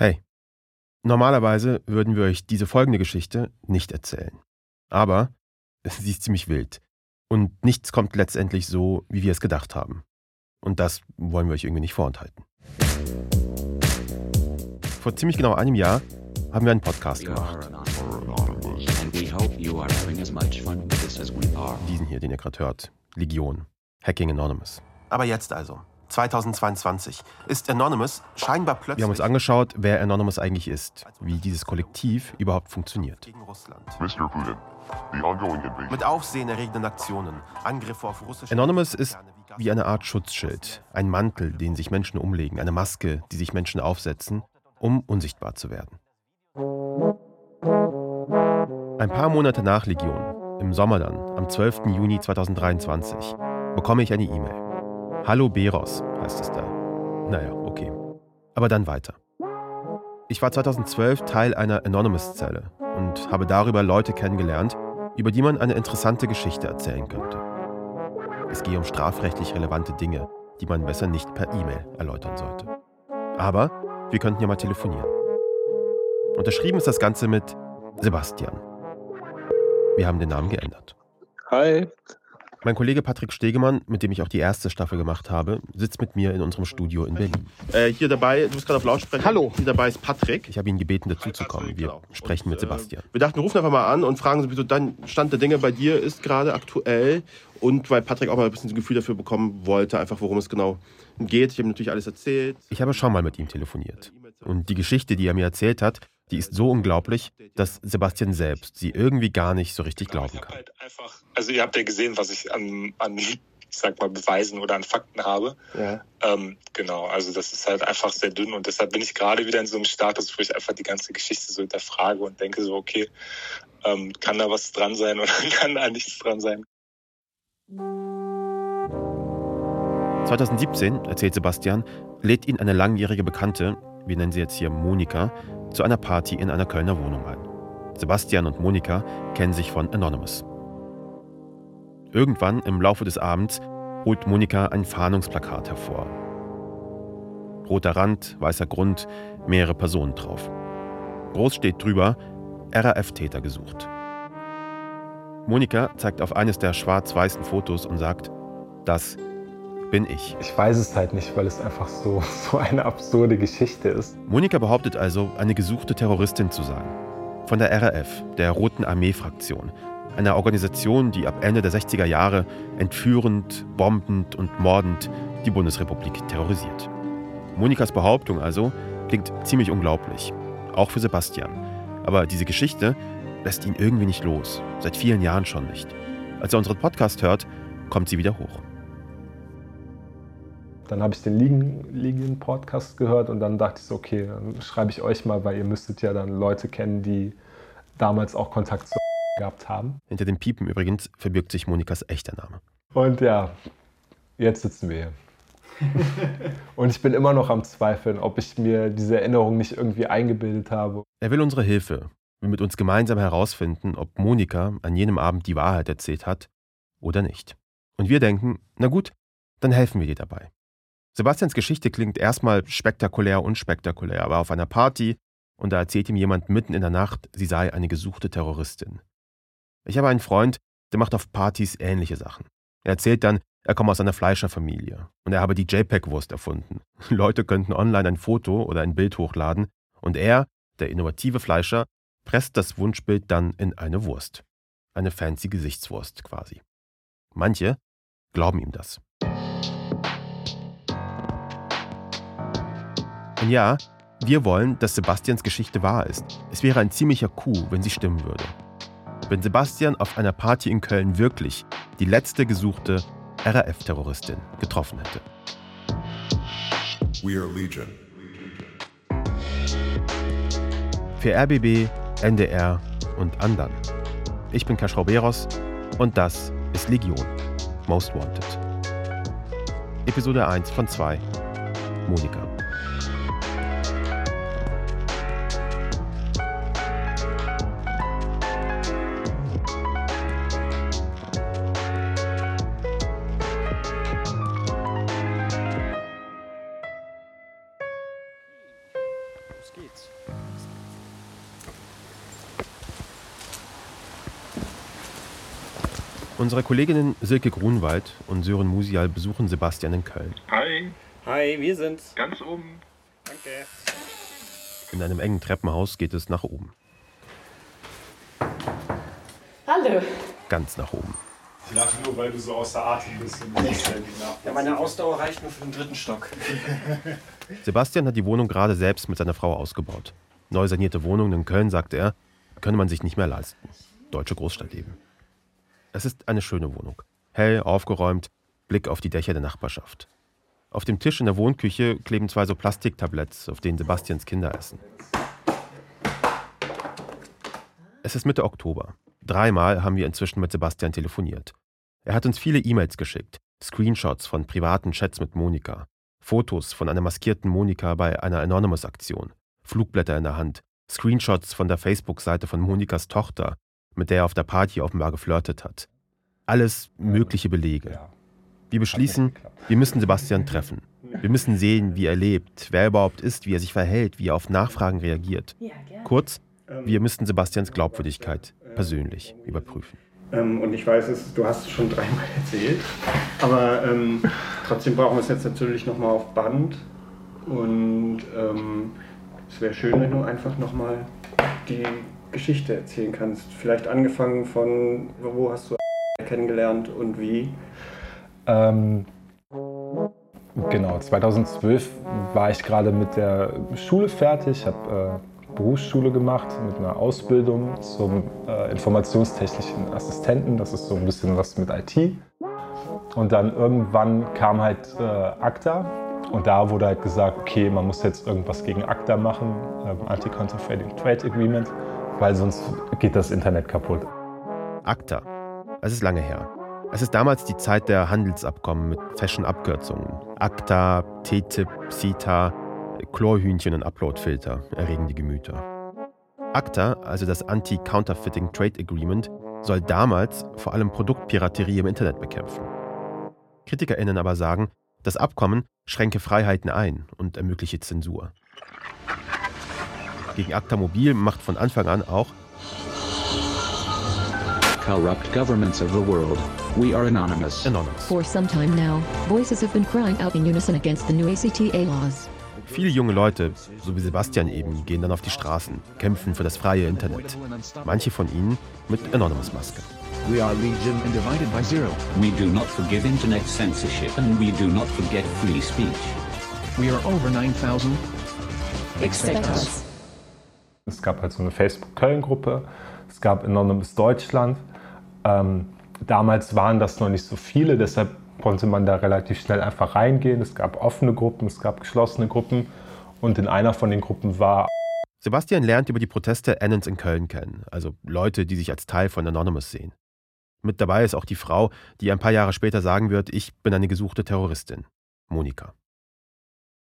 Hey, normalerweise würden wir euch diese folgende Geschichte nicht erzählen. Aber sie ist ziemlich wild. Und nichts kommt letztendlich so, wie wir es gedacht haben. Und das wollen wir euch irgendwie nicht vorenthalten. Vor ziemlich genau einem Jahr haben wir einen Podcast gemacht. Diesen hier, den ihr gerade hört. Legion. Hacking Anonymous. Aber jetzt also. 2022 ist Anonymous scheinbar plötzlich. Wir haben uns angeschaut, wer Anonymous eigentlich ist, wie dieses Kollektiv überhaupt funktioniert. Gegen Russland. Mr. Putin, the ongoing invasion. Mit aufsehenerregenden Aktionen, Angriffe auf russische. Anonymous ist wie eine Art Schutzschild, ein Mantel, den sich Menschen umlegen, eine Maske, die sich Menschen aufsetzen, um unsichtbar zu werden. Ein paar Monate nach Legion, im Sommer dann, am 12. Juni 2023, bekomme ich eine E-Mail. Hallo Beros heißt es da. Naja, okay. Aber dann weiter. Ich war 2012 Teil einer Anonymous-Zelle und habe darüber Leute kennengelernt, über die man eine interessante Geschichte erzählen könnte. Es gehe um strafrechtlich relevante Dinge, die man besser nicht per E-Mail erläutern sollte. Aber wir könnten ja mal telefonieren. Unterschrieben ist das Ganze mit Sebastian. Wir haben den Namen geändert. Hi, mein Kollege Patrick Stegemann, mit dem ich auch die erste Staffel gemacht habe, sitzt mit mir in unserem Studio in Berlin. Äh, hier dabei, du bist gerade auf Lautsprecher. Hallo. Hier dabei ist Patrick. Ich habe ihn gebeten, dazuzukommen. Wir genau. sprechen Und, mit Sebastian. Äh, wir dachten, wir rufen einfach mal an und fragen, wie so dein Stand der Dinge bei dir ist gerade aktuell. Und weil Patrick auch mal ein bisschen ein Gefühl dafür bekommen wollte, einfach worum es genau geht. Ich habe natürlich alles erzählt. Ich habe schon mal mit ihm telefoniert. Und die Geschichte, die er mir erzählt hat, die ist so unglaublich, dass Sebastian selbst sie irgendwie gar nicht so richtig glauben kann. Halt einfach, also ihr habt ja gesehen, was ich an, an ich sag mal, Beweisen oder an Fakten habe. Ja. Ähm, genau, also das ist halt einfach sehr dünn und deshalb bin ich gerade wieder in so einem Status, wo ich einfach die ganze Geschichte so hinterfrage und denke so, okay, ähm, kann da was dran sein oder kann da nichts dran sein? 2017, erzählt Sebastian, lädt ihn eine langjährige Bekannte, wir nennen sie jetzt hier Monika, zu einer Party in einer Kölner Wohnung ein. Sebastian und Monika kennen sich von Anonymous. Irgendwann im Laufe des Abends holt Monika ein Fahndungsplakat hervor. Roter Rand, weißer Grund, mehrere Personen drauf. Groß steht drüber, RAF-Täter gesucht. Monika zeigt auf eines der schwarz-weißen Fotos und sagt, das bin ich. Ich weiß es halt nicht, weil es einfach so, so eine absurde Geschichte ist. Monika behauptet also, eine gesuchte Terroristin zu sein. Von der RAF, der Roten Armee-Fraktion, einer Organisation, die ab Ende der 60er Jahre entführend, bombend und mordend die Bundesrepublik terrorisiert. Monikas Behauptung also klingt ziemlich unglaublich, auch für Sebastian. Aber diese Geschichte lässt ihn irgendwie nicht los, seit vielen Jahren schon nicht. Als er unseren Podcast hört, kommt sie wieder hoch. Dann habe ich den Ligen-Podcast gehört und dann dachte ich so, okay, dann schreibe ich euch mal, weil ihr müsstet ja dann Leute kennen, die damals auch Kontakt zu gehabt haben. Hinter dem Piepen übrigens verbirgt sich Monikas echter Name. Und ja, jetzt sitzen wir hier. und ich bin immer noch am Zweifeln, ob ich mir diese Erinnerung nicht irgendwie eingebildet habe. Er will unsere Hilfe, will mit uns gemeinsam herausfinden, ob Monika an jenem Abend die Wahrheit erzählt hat oder nicht. Und wir denken, na gut, dann helfen wir dir dabei. Sebastians Geschichte klingt erstmal spektakulär unspektakulär, aber auf einer Party und da erzählt ihm jemand mitten in der Nacht, sie sei eine gesuchte Terroristin. Ich habe einen Freund, der macht auf Partys ähnliche Sachen. Er erzählt dann, er komme aus einer Fleischerfamilie und er habe die JPEG-Wurst erfunden. Leute könnten online ein Foto oder ein Bild hochladen und er, der innovative Fleischer, presst das Wunschbild dann in eine Wurst. Eine fancy Gesichtswurst quasi. Manche glauben ihm das. Und ja, wir wollen, dass Sebastians Geschichte wahr ist. Es wäre ein ziemlicher Coup, wenn sie stimmen würde. Wenn Sebastian auf einer Party in Köln wirklich die letzte gesuchte RAF-Terroristin getroffen hätte. We are Legion. Für RBB, NDR und anderen. Ich bin Kaschrau Beros und das ist Legion, Most Wanted. Episode 1 von 2, Monika. Unsere Kolleginnen Silke Grunwald und Sören Musial besuchen Sebastian in Köln. Hi. Hi, wir sind's. Ganz oben. Danke. In einem engen Treppenhaus geht es nach oben. Hallo. Ganz nach oben. Ich lache nur, weil du so außer Atem bist. Ja, meine Ausdauer reicht nur für den dritten Stock. Sebastian hat die Wohnung gerade selbst mit seiner Frau ausgebaut. Neu sanierte Wohnungen in Köln, sagte er, könne man sich nicht mehr leisten. Deutsche Großstadt eben. Es ist eine schöne Wohnung. Hell, aufgeräumt, Blick auf die Dächer der Nachbarschaft. Auf dem Tisch in der Wohnküche kleben zwei so Plastiktabletts, auf denen Sebastians Kinder essen. Es ist Mitte Oktober. Dreimal haben wir inzwischen mit Sebastian telefoniert. Er hat uns viele E-Mails geschickt, Screenshots von privaten Chats mit Monika, Fotos von einer maskierten Monika bei einer Anonymous-Aktion, Flugblätter in der Hand, Screenshots von der Facebook-Seite von Monikas Tochter, mit der er auf der Party offenbar geflirtet hat. Alles mögliche Belege. Wir beschließen, wir müssen Sebastian treffen. Wir müssen sehen, wie er lebt, wer er überhaupt ist, wie er sich verhält, wie er auf Nachfragen reagiert. Kurz, wir müssten Sebastians Glaubwürdigkeit persönlich überprüfen. Ähm, und ich weiß es, du hast es schon dreimal erzählt, aber ähm, trotzdem brauchen wir es jetzt natürlich nochmal auf Band. Und ähm, es wäre schön, wenn du einfach nochmal die Geschichte erzählen kannst. Vielleicht angefangen von, wo hast du kennengelernt und wie? Ähm, genau, 2012 war ich gerade mit der Schule fertig, habe äh, Berufsschule gemacht mit einer Ausbildung zum äh, informationstechnischen Assistenten. Das ist so ein bisschen was mit IT. Und dann irgendwann kam halt äh, ACTA und da wurde halt gesagt, okay, man muss jetzt irgendwas gegen ACTA machen, ähm, Anti-Counterfeiting Trade Agreement, weil sonst geht das Internet kaputt. ACTA. Es ist lange her. Es ist damals die Zeit der Handelsabkommen mit Fashion-Abkürzungen. ACTA, TTIP, CETA, Chlorhühnchen und Uploadfilter erregen die Gemüter. ACTA, also das Anti-Counterfeiting Trade Agreement, soll damals vor allem Produktpiraterie im Internet bekämpfen. KritikerInnen aber sagen, das Abkommen schränke Freiheiten ein und ermögliche Zensur. Gegen ACTA Mobil macht von Anfang an auch corrupt governments of the world. We are anonymous. Anonymous. For some time now, voices have been crying out in unison against the new ACTA laws. Viele junge Leute, so wie Sebastian eben, gehen dann auf die Straßen, kämpfen für das freie Internet. Manche von ihnen mit Anonymous-Maske. We are legion and divided by zero. We do not forgive internet censorship and we do not forget free speech. We are over 9000. Expect us. Es gab halt so eine Facebook-Köln-Gruppe, es gab Anonymous Deutschland. Ähm, damals waren das noch nicht so viele, deshalb konnte man da relativ schnell einfach reingehen. Es gab offene Gruppen, es gab geschlossene Gruppen und in einer von den Gruppen war. Sebastian lernt über die Proteste Annons in Köln kennen, also Leute, die sich als Teil von Anonymous sehen. Mit dabei ist auch die Frau, die ein paar Jahre später sagen wird, ich bin eine gesuchte Terroristin, Monika.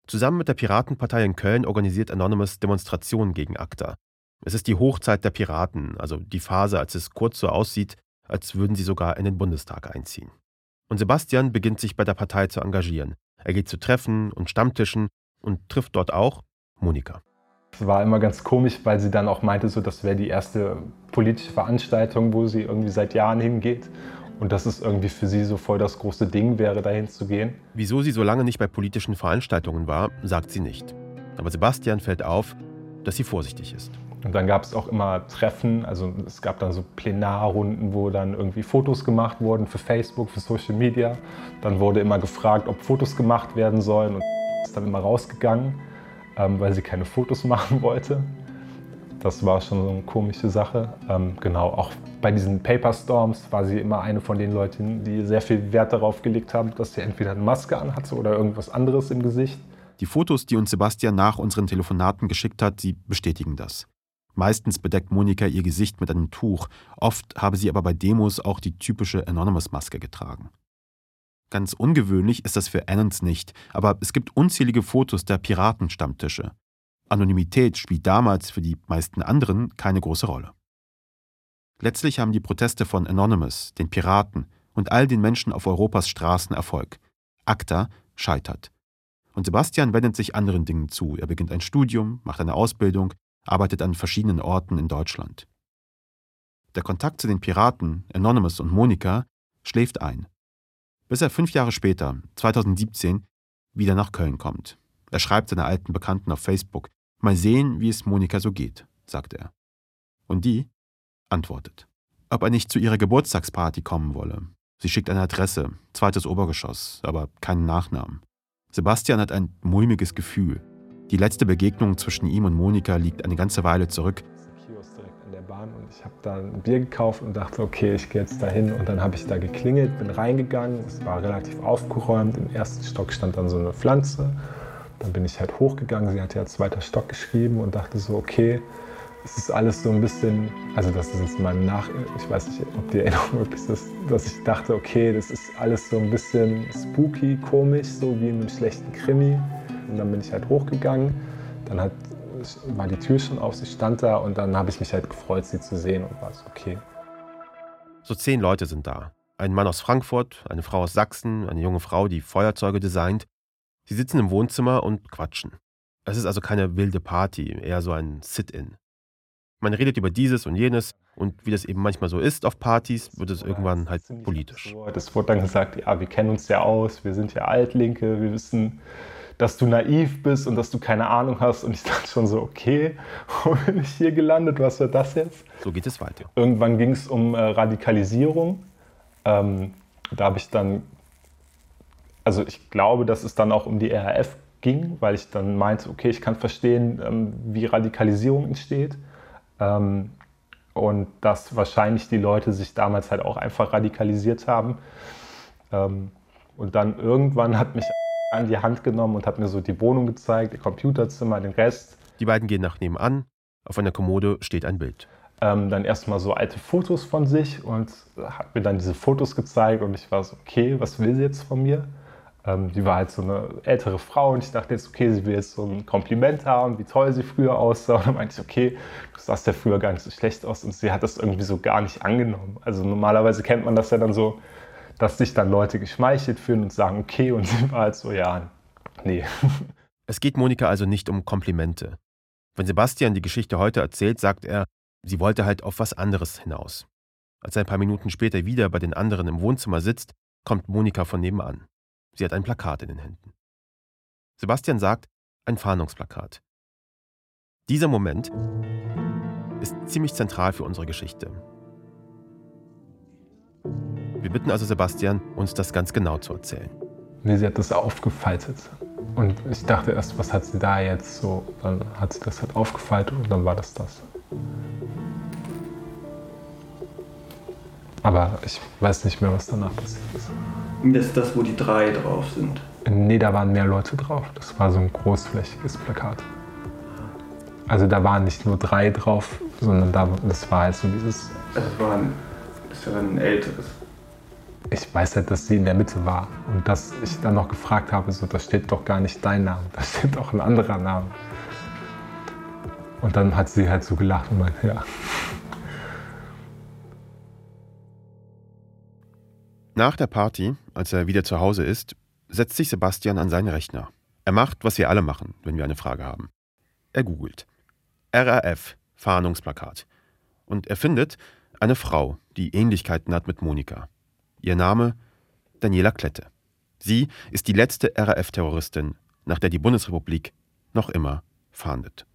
Zusammen mit der Piratenpartei in Köln organisiert Anonymous Demonstrationen gegen ACTA. Es ist die Hochzeit der Piraten, also die Phase, als es kurz so aussieht, als würden sie sogar in den Bundestag einziehen. Und Sebastian beginnt sich bei der Partei zu engagieren. Er geht zu Treffen und Stammtischen und trifft dort auch Monika. Es war immer ganz komisch, weil sie dann auch meinte, so, das wäre die erste politische Veranstaltung, wo sie irgendwie seit Jahren hingeht. Und dass es irgendwie für sie so voll das große Ding wäre, dahin zu gehen. Wieso sie so lange nicht bei politischen Veranstaltungen war, sagt sie nicht. Aber Sebastian fällt auf, dass sie vorsichtig ist. Und dann gab es auch immer Treffen, also es gab dann so Plenarrunden, wo dann irgendwie Fotos gemacht wurden für Facebook, für Social Media. Dann wurde immer gefragt, ob Fotos gemacht werden sollen und ist dann immer rausgegangen, ähm, weil sie keine Fotos machen wollte. Das war schon so eine komische Sache. Ähm, genau, auch bei diesen Paper Storms war sie immer eine von den Leuten, die sehr viel Wert darauf gelegt haben, dass sie entweder eine Maske anhatte oder irgendwas anderes im Gesicht. Die Fotos, die uns Sebastian nach unseren Telefonaten geschickt hat, sie bestätigen das. Meistens bedeckt Monika ihr Gesicht mit einem Tuch, oft habe sie aber bei Demos auch die typische Anonymous-Maske getragen. Ganz ungewöhnlich ist das für Annons nicht, aber es gibt unzählige Fotos der Piratenstammtische. Anonymität spielt damals für die meisten anderen keine große Rolle. Letztlich haben die Proteste von Anonymous, den Piraten und all den Menschen auf Europas Straßen Erfolg. ACTA scheitert. Und Sebastian wendet sich anderen Dingen zu. Er beginnt ein Studium, macht eine Ausbildung, arbeitet an verschiedenen Orten in Deutschland. Der Kontakt zu den Piraten, Anonymous und Monika, schläft ein. Bis er fünf Jahre später, 2017, wieder nach Köln kommt. Er schreibt seiner alten Bekannten auf Facebook, mal sehen, wie es Monika so geht, sagt er. Und die antwortet, ob er nicht zu ihrer Geburtstagsparty kommen wolle. Sie schickt eine Adresse, zweites Obergeschoss, aber keinen Nachnamen. Sebastian hat ein mulmiges Gefühl. Die letzte Begegnung zwischen ihm und Monika liegt eine ganze Weile zurück. und ich habe da ein Bier gekauft und dachte, okay, ich gehe jetzt da hin. Und dann habe ich da geklingelt, bin reingegangen. Es war relativ aufgeräumt. Im ersten Stock stand dann so eine Pflanze. Dann bin ich halt hochgegangen. Sie hat ja zweiter Stock geschrieben und dachte so, okay, es ist alles so ein bisschen, also das ist jetzt mein Nach, ich weiß nicht, ob die Erinnerung wirklich ist, dass ich dachte, okay, das ist alles so ein bisschen spooky, komisch, so wie in einem schlechten Krimi. Und dann bin ich halt hochgegangen, dann hat, war die Tür schon auf, sie stand da und dann habe ich mich halt gefreut, sie zu sehen und war es okay. So zehn Leute sind da. Ein Mann aus Frankfurt, eine Frau aus Sachsen, eine junge Frau, die Feuerzeuge designt. Sie sitzen im Wohnzimmer und quatschen. Es ist also keine wilde Party, eher so ein Sit-in. Man redet über dieses und jenes und wie das eben manchmal so ist auf Partys, wird es irgendwann halt politisch. Es wurde dann gesagt, ja, wir kennen uns ja aus, wir sind ja Altlinke, wir wissen, dass du naiv bist und dass du keine Ahnung hast. Und ich dachte schon so, okay, wo bin ich hier gelandet? Was wird das jetzt? So geht es weiter. Irgendwann ging es um äh, Radikalisierung. Ähm, da habe ich dann, also ich glaube, dass es dann auch um die RAF ging, weil ich dann meinte, okay, ich kann verstehen, ähm, wie Radikalisierung entsteht. Ähm, und dass wahrscheinlich die Leute sich damals halt auch einfach radikalisiert haben. Ähm, und dann irgendwann hat mich an die Hand genommen und hat mir so die Wohnung gezeigt, ihr Computerzimmer, den Rest. Die beiden gehen nach nebenan. Auf einer Kommode steht ein Bild. Ähm, dann erstmal so alte Fotos von sich und hat mir dann diese Fotos gezeigt und ich war so, okay, was will sie jetzt von mir? Ähm, die war halt so eine ältere Frau und ich dachte jetzt, okay, sie will jetzt so ein Kompliment haben, wie toll sie früher aussah. Und dann meinte ich, okay, du sahst ja früher gar nicht so schlecht aus. Und sie hat das irgendwie so gar nicht angenommen. Also normalerweise kennt man das ja dann so, dass sich dann Leute geschmeichelt fühlen und sagen, okay. Und sie war halt so, ja, nee. Es geht Monika also nicht um Komplimente. Wenn Sebastian die Geschichte heute erzählt, sagt er, sie wollte halt auf was anderes hinaus. Als er ein paar Minuten später wieder bei den anderen im Wohnzimmer sitzt, kommt Monika von nebenan. Sie hat ein Plakat in den Händen. Sebastian sagt, ein Fahndungsplakat. Dieser Moment ist ziemlich zentral für unsere Geschichte. Wir bitten also Sebastian, uns das ganz genau zu erzählen. Nee, sie hat das aufgefaltet. Und ich dachte erst, was hat sie da jetzt so? Dann hat sie das halt aufgefaltet und dann war das das. Aber ich weiß nicht mehr, was danach passiert ist. Das ist das, wo die drei drauf sind. Nee, da waren mehr Leute drauf. Das war so ein großflächiges Plakat. Also da waren nicht nur drei drauf, sondern da, das war halt so dieses. Also es war ein, das war ein älteres. Ich weiß halt, dass sie in der Mitte war und dass ich dann noch gefragt habe, so, da steht doch gar nicht dein Name, da steht doch ein anderer Name. Und dann hat sie halt so gelacht und meinte, ja. Nach der Party, als er wieder zu Hause ist, setzt sich Sebastian an seinen Rechner. Er macht, was wir alle machen, wenn wir eine Frage haben. Er googelt. RAF, Fahndungsplakat. Und er findet eine Frau, die Ähnlichkeiten hat mit Monika. Ihr Name Daniela Klette. Sie ist die letzte RAF-Terroristin, nach der die Bundesrepublik noch immer fahndet.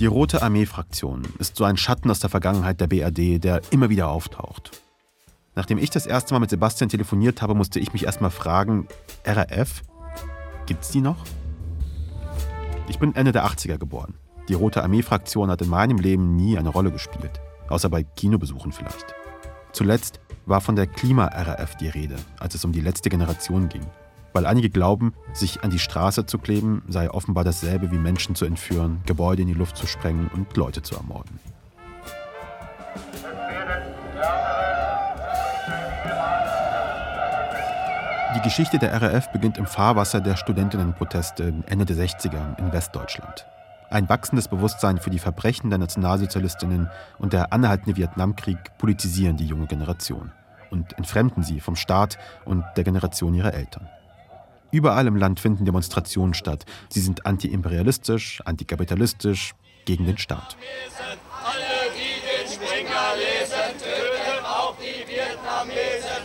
Die Rote Armee-Fraktion ist so ein Schatten aus der Vergangenheit der BRD, der immer wieder auftaucht. Nachdem ich das erste Mal mit Sebastian telefoniert habe, musste ich mich erstmal fragen: RAF? Gibt's die noch? Ich bin Ende der 80er geboren. Die Rote Armee-Fraktion hat in meinem Leben nie eine Rolle gespielt, außer bei Kinobesuchen vielleicht. Zuletzt war von der Klima-RAF die Rede, als es um die letzte Generation ging. Weil einige glauben, sich an die Straße zu kleben, sei offenbar dasselbe wie Menschen zu entführen, Gebäude in die Luft zu sprengen und Leute zu ermorden. Die Geschichte der RAF beginnt im Fahrwasser der Studentinnenproteste Ende der 60er in Westdeutschland. Ein wachsendes Bewusstsein für die Verbrechen der Nationalsozialistinnen und der anhaltende Vietnamkrieg politisieren die junge Generation. und entfremden sie vom Staat und der Generation ihrer Eltern. Überall im Land finden Demonstrationen statt. Sie sind antiimperialistisch, antikapitalistisch, gegen den Staat.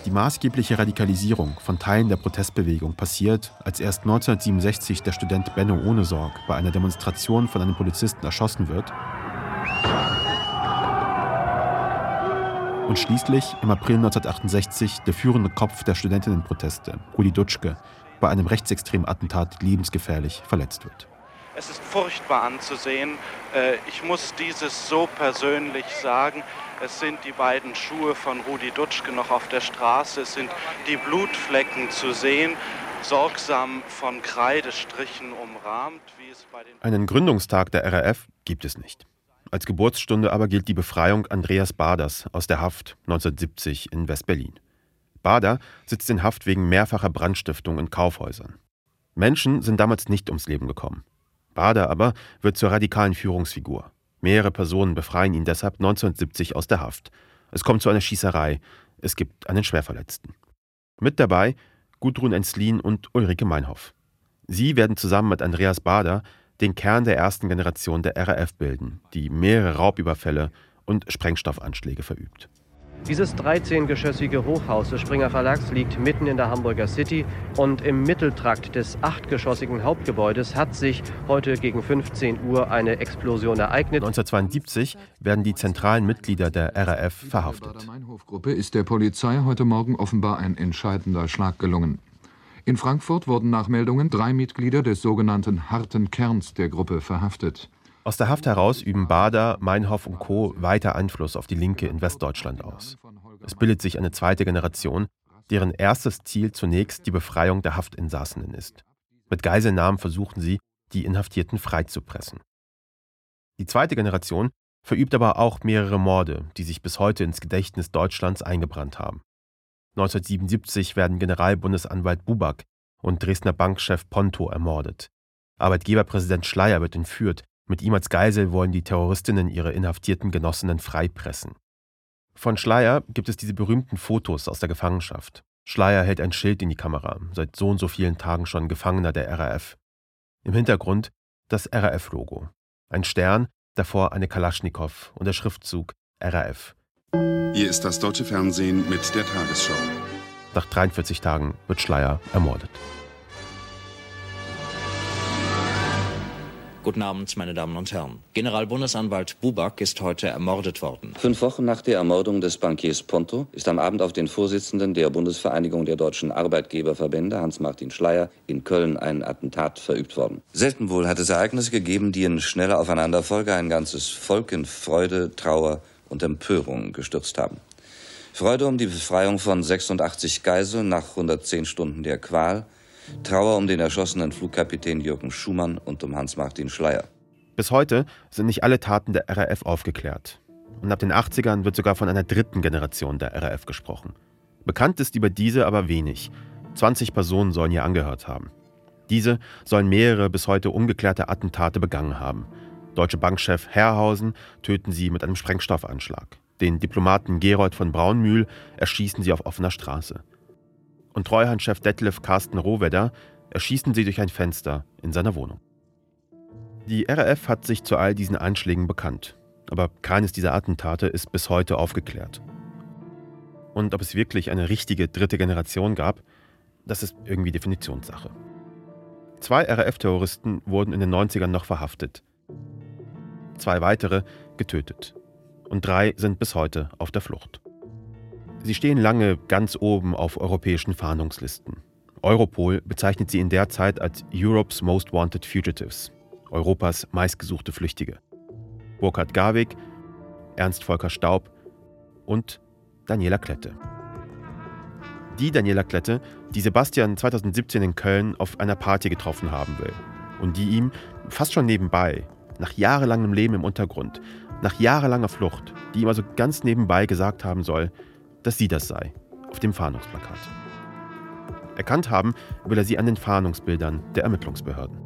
Die maßgebliche Radikalisierung von Teilen der Protestbewegung passiert, als erst 1967 der Student Benno Ohnesorg bei einer Demonstration von einem Polizisten erschossen wird und schließlich im April 1968 der führende Kopf der Studentinnenproteste, Rudi Dutschke, bei einem rechtsextremen Attentat lebensgefährlich verletzt wird. Es ist furchtbar anzusehen. Äh, ich muss dieses so persönlich sagen. Es sind die beiden Schuhe von Rudi Dutschke noch auf der Straße. Es sind die Blutflecken zu sehen, sorgsam von Kreidestrichen umrahmt. Wie es bei den Einen Gründungstag der RAF gibt es nicht. Als Geburtsstunde aber gilt die Befreiung Andreas Baders aus der Haft 1970 in West-Berlin. Bader sitzt in Haft wegen mehrfacher Brandstiftung in Kaufhäusern. Menschen sind damals nicht ums Leben gekommen. Bader aber wird zur radikalen Führungsfigur. Mehrere Personen befreien ihn deshalb 1970 aus der Haft. Es kommt zu einer Schießerei. Es gibt einen Schwerverletzten. Mit dabei Gudrun Enslin und Ulrike Meinhoff. Sie werden zusammen mit Andreas Bader den Kern der ersten Generation der RAF bilden, die mehrere Raubüberfälle und Sprengstoffanschläge verübt. Dieses 13-geschossige Hochhaus des Springer Verlags liegt mitten in der Hamburger City und im Mitteltrakt des achtgeschossigen Hauptgebäudes hat sich heute gegen 15 Uhr eine Explosion ereignet. 1972 werden die zentralen Mitglieder der RAF verhaftet. Der Meinhof-Gruppe ist der Polizei heute Morgen offenbar ein entscheidender Schlag gelungen. In Frankfurt wurden nach Meldungen drei Mitglieder des sogenannten harten Kerns der Gruppe verhaftet. Aus der Haft heraus üben Bader, Meinhoff und Co. weiter Einfluss auf die Linke in Westdeutschland aus. Es bildet sich eine zweite Generation, deren erstes Ziel zunächst die Befreiung der Haftinsassenen ist. Mit Geiselnahmen versuchen sie, die Inhaftierten freizupressen. Die zweite Generation verübt aber auch mehrere Morde, die sich bis heute ins Gedächtnis Deutschlands eingebrannt haben. 1977 werden Generalbundesanwalt Buback und Dresdner Bankchef Ponto ermordet. Arbeitgeberpräsident Schleier wird entführt mit ihm als Geisel wollen die Terroristinnen ihre inhaftierten Genossinnen freipressen. Von Schleier gibt es diese berühmten Fotos aus der Gefangenschaft. Schleier hält ein Schild in die Kamera, seit so und so vielen Tagen schon Gefangener der RAF. Im Hintergrund das RAF-Logo. Ein Stern, davor eine Kalaschnikow und der Schriftzug RAF. Hier ist das deutsche Fernsehen mit der Tagesschau. Nach 43 Tagen wird Schleier ermordet. Guten Abend, meine Damen und Herren. Generalbundesanwalt Buback ist heute ermordet worden. Fünf Wochen nach der Ermordung des Bankiers Ponto ist am Abend auf den Vorsitzenden der Bundesvereinigung der deutschen Arbeitgeberverbände, Hans-Martin Schleier, in Köln ein Attentat verübt worden. Selten wohl hat es Ereignisse gegeben, die in schneller Aufeinanderfolge ein ganzes Volk in Freude, Trauer und Empörung gestürzt haben. Freude um die Befreiung von 86 Geiseln nach 110 Stunden der Qual, Trauer um den erschossenen Flugkapitän Jürgen Schumann und um Hans-Martin Schleier. Bis heute sind nicht alle Taten der RAF aufgeklärt. Und ab den 80ern wird sogar von einer dritten Generation der RAF gesprochen. Bekannt ist über diese aber wenig. 20 Personen sollen ihr angehört haben. Diese sollen mehrere bis heute ungeklärte Attentate begangen haben. Deutsche Bankchef Herrhausen töten sie mit einem Sprengstoffanschlag. Den Diplomaten Gerold von Braunmühl erschießen sie auf offener Straße und Treuhandchef Detlef Carsten Rohwedder erschießen sie durch ein Fenster in seiner Wohnung. Die RAF hat sich zu all diesen Anschlägen bekannt, aber keines dieser Attentate ist bis heute aufgeklärt. Und ob es wirklich eine richtige dritte Generation gab, das ist irgendwie Definitionssache. Zwei RAF-Terroristen wurden in den 90ern noch verhaftet, zwei weitere getötet und drei sind bis heute auf der Flucht. Sie stehen lange ganz oben auf europäischen Fahndungslisten. Europol bezeichnet sie in der Zeit als Europe's Most Wanted Fugitives, Europas meistgesuchte Flüchtige. Burkhard Garwig, Ernst Volker Staub und Daniela Klette. Die Daniela Klette, die Sebastian 2017 in Köln auf einer Party getroffen haben will und die ihm fast schon nebenbei, nach jahrelangem Leben im Untergrund, nach jahrelanger Flucht, die ihm also ganz nebenbei gesagt haben soll, dass sie das sei, auf dem Fahndungsplakat. Erkannt haben will er sie an den Fahndungsbildern der Ermittlungsbehörden.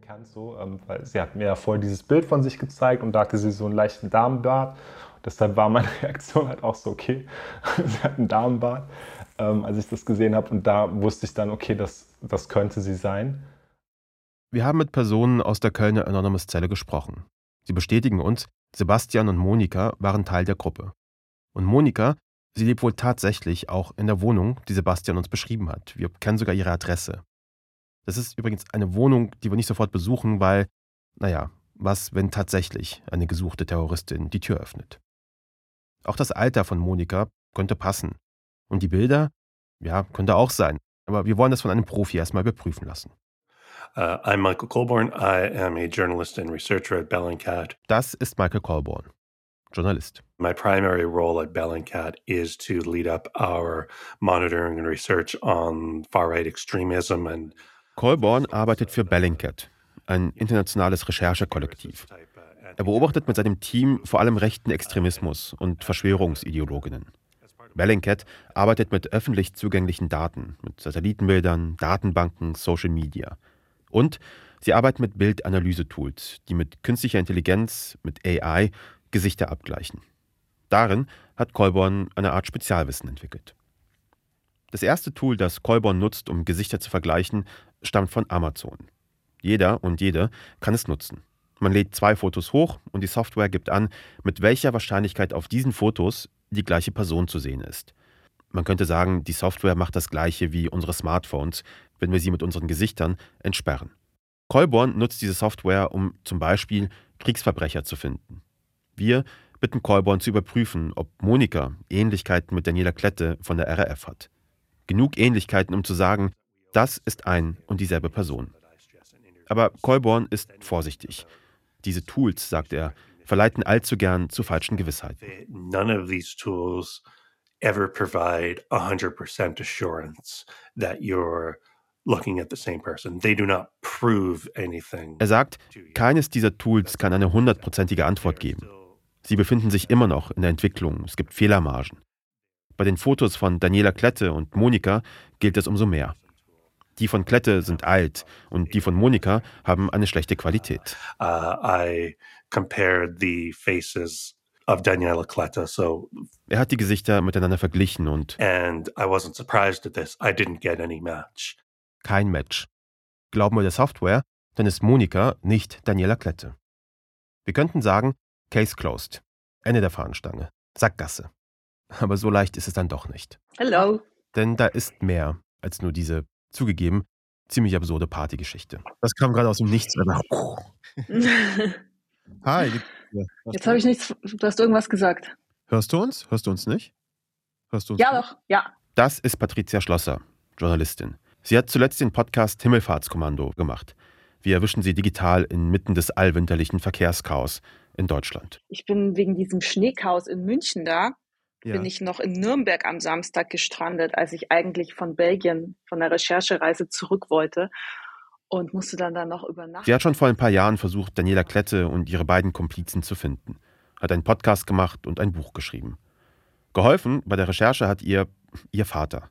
Erkannt so, ähm, weil sie hat mir ja vorher dieses Bild von sich gezeigt und da hatte sie so einen leichten Damenbart. deshalb war meine Reaktion halt auch so, okay, sie hat einen Damenbart, ähm, als ich das gesehen habe. Und da wusste ich dann, okay, das, das könnte sie sein. Wir haben mit Personen aus der Kölner Anonymous-Zelle gesprochen. Sie bestätigen uns, Sebastian und Monika waren Teil der Gruppe. Und Monika, sie lebt wohl tatsächlich auch in der Wohnung, die Sebastian uns beschrieben hat. Wir kennen sogar ihre Adresse. Das ist übrigens eine Wohnung, die wir nicht sofort besuchen, weil, naja, was, wenn tatsächlich eine gesuchte Terroristin die Tür öffnet? Auch das Alter von Monika könnte passen. Und die Bilder, ja, könnte auch sein. Aber wir wollen das von einem Profi erstmal überprüfen lassen. Uh, I'm Michael Colborn. I am a journalist and researcher at Bellingcat. Das ist Michael Colborn, Journalist. My primary role at Bellingcat is to lead up our monitoring and research on far-right extremism and Colborn arbeitet für Bellingcat, ein internationales Recherchekollektiv. Er beobachtet mit seinem Team vor allem rechten Extremismus und Verschwörungsideologinnen. Bellingcat arbeitet mit öffentlich zugänglichen Daten, mit Satellitenbildern, Datenbanken, Social Media. Und sie arbeiten mit Bildanalyse-Tools, die mit künstlicher Intelligenz, mit AI, Gesichter abgleichen. Darin hat Colborn eine Art Spezialwissen entwickelt. Das erste Tool, das Colborn nutzt, um Gesichter zu vergleichen, stammt von Amazon. Jeder und jede kann es nutzen. Man lädt zwei Fotos hoch und die Software gibt an, mit welcher Wahrscheinlichkeit auf diesen Fotos die gleiche Person zu sehen ist. Man könnte sagen, die Software macht das gleiche wie unsere Smartphones, wenn wir sie mit unseren Gesichtern entsperren. Colborn nutzt diese Software, um zum Beispiel Kriegsverbrecher zu finden. Wir bitten Colborn zu überprüfen, ob Monika Ähnlichkeiten mit Daniela Klette von der RAF hat genug Ähnlichkeiten, um zu sagen, das ist ein und dieselbe Person. Aber Colborn ist vorsichtig. Diese Tools, sagt er, verleiten allzu gern zu falschen Gewissheiten. None of these tools ever provide 100% assurance that you're looking at the same person. They do not prove anything. Er sagt, keines dieser Tools kann eine hundertprozentige Antwort geben. Sie befinden sich immer noch in der Entwicklung. Es gibt Fehlermargen. Bei den Fotos von Daniela Klette und Monika gilt es umso mehr. Die von Klette sind alt und die von Monika haben eine schlechte Qualität. Uh, er hat die Gesichter miteinander verglichen und Kein Match. Glauben wir der Software, dann ist Monika nicht Daniela Klette. Wir könnten sagen, Case closed. Ende der Fahnenstange. Sackgasse. Aber so leicht ist es dann doch nicht. Hallo. Denn da ist mehr als nur diese, zugegeben, ziemlich absurde Partygeschichte. Das kam gerade aus dem Nichts. Hi. Jetzt habe ich nichts. Du hast irgendwas gesagt. Hörst du uns? Hörst du uns nicht? Hörst du uns ja, nicht? doch. Ja. Das ist Patricia Schlosser, Journalistin. Sie hat zuletzt den Podcast Himmelfahrtskommando gemacht. Wir erwischen sie digital inmitten des allwinterlichen Verkehrschaos in Deutschland. Ich bin wegen diesem Schneechaos in München da ja. bin ich noch in Nürnberg am Samstag gestrandet, als ich eigentlich von Belgien, von der Recherchereise zurück wollte und musste dann da noch übernachten. Sie hat schon vor ein paar Jahren versucht, Daniela Klette und ihre beiden Komplizen zu finden, hat einen Podcast gemacht und ein Buch geschrieben. Geholfen bei der Recherche hat ihr ihr Vater.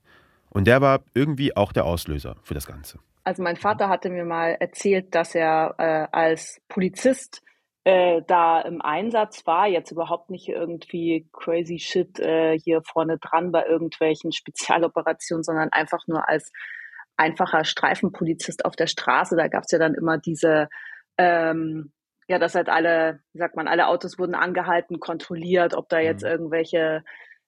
Und der war irgendwie auch der Auslöser für das Ganze. Also mein Vater hatte mir mal erzählt, dass er äh, als Polizist äh, da im Einsatz war, jetzt überhaupt nicht irgendwie crazy shit äh, hier vorne dran bei irgendwelchen Spezialoperationen, sondern einfach nur als einfacher Streifenpolizist auf der Straße. Da gab es ja dann immer diese, ähm, ja, dass halt alle, wie sagt man, alle Autos wurden angehalten, kontrolliert, ob da jetzt mhm. irgendwelche